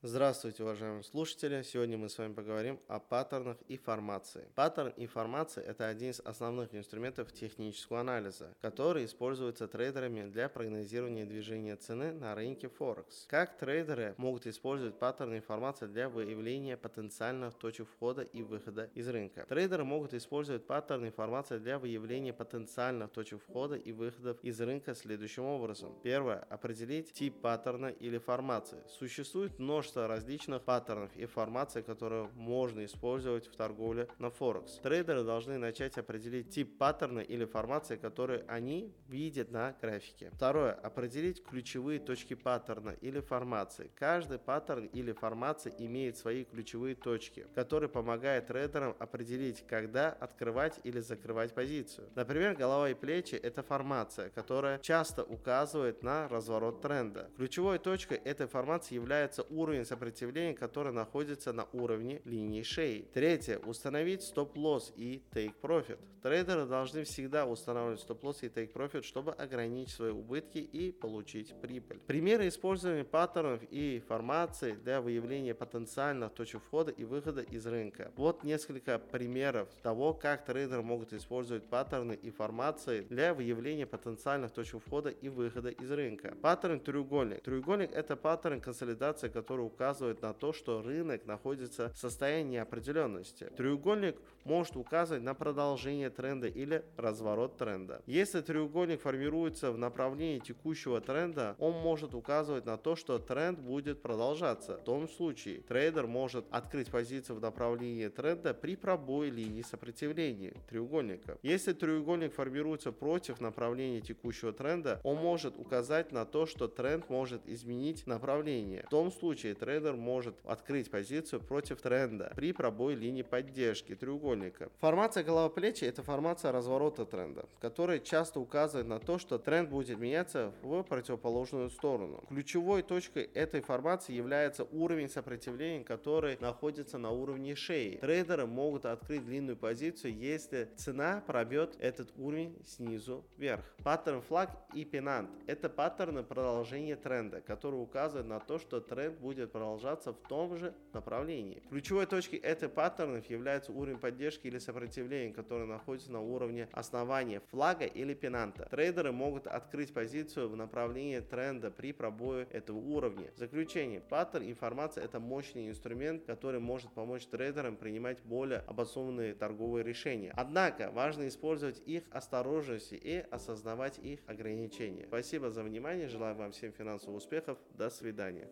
Здравствуйте, уважаемые слушатели! Сегодня мы с вами поговорим о паттернах и формациях. Паттерны и формации – это один из основных инструментов технического анализа, который используется трейдерами для прогнозирования движения цены на рынке Форекс. Как трейдеры могут использовать паттерны и формации для выявления потенциальных точек входа и выхода из рынка? Трейдеры могут использовать паттерны и формации для выявления потенциальных точек входа и выходов из рынка следующим образом. Первое – определить тип паттерна или формации. Существует множество множество различных паттернов и формаций, которые можно использовать в торговле на Форекс. Трейдеры должны начать определить тип паттерна или формации, которые они видят на графике. Второе. Определить ключевые точки паттерна или формации. Каждый паттерн или формация имеет свои ключевые точки, которые помогают трейдерам определить, когда открывать или закрывать позицию. Например, голова и плечи – это формация, которая часто указывает на разворот тренда. Ключевой точкой этой формации является уровень уровень сопротивления, который находится на уровне линии шеи. Третье. Установить стоп-лосс и take profit. Трейдеры должны всегда устанавливать стоп-лосс и take profit, чтобы ограничить свои убытки и получить прибыль. Примеры использования паттернов и формации для выявления потенциальных точек входа и выхода из рынка. Вот несколько примеров того, как трейдеры могут использовать паттерны и формации для выявления потенциальных точек входа и выхода из рынка. Паттерн треугольник. Треугольник это паттерн консолидации, который указывает на то, что рынок находится в состоянии неопределенности. Треугольник может указывать на продолжение тренда или разворот тренда. Если треугольник формируется в направлении текущего тренда, он может указывать на то, что тренд будет продолжаться. В том случае трейдер может открыть позицию в направлении тренда при пробое линии сопротивления треугольника. Если треугольник формируется против направления текущего тренда, он может указать на то, что тренд может изменить направление. В том случае трейдер может открыть позицию против тренда при пробое линии поддержки треугольника. Формация голова-плечи – это формация разворота тренда, которая часто указывает на то, что тренд будет меняться в противоположную сторону. Ключевой точкой этой формации является уровень сопротивления, который находится на уровне шеи. Трейдеры могут открыть длинную позицию, если цена пробьет этот уровень снизу вверх. Паттерн флаг и пенант – это паттерны продолжения тренда, которые указывают на то, что тренд будет будет продолжаться в том же направлении. Ключевой точкой этой паттернов является уровень поддержки или сопротивления, который находится на уровне основания флага или пенанта. Трейдеры могут открыть позицию в направлении тренда при пробое этого уровня. В заключение, паттерн информации это мощный инструмент, который может помочь трейдерам принимать более обоснованные торговые решения. Однако, важно использовать их осторожности и осознавать их ограничения. Спасибо за внимание, желаю вам всем финансовых успехов, до свидания.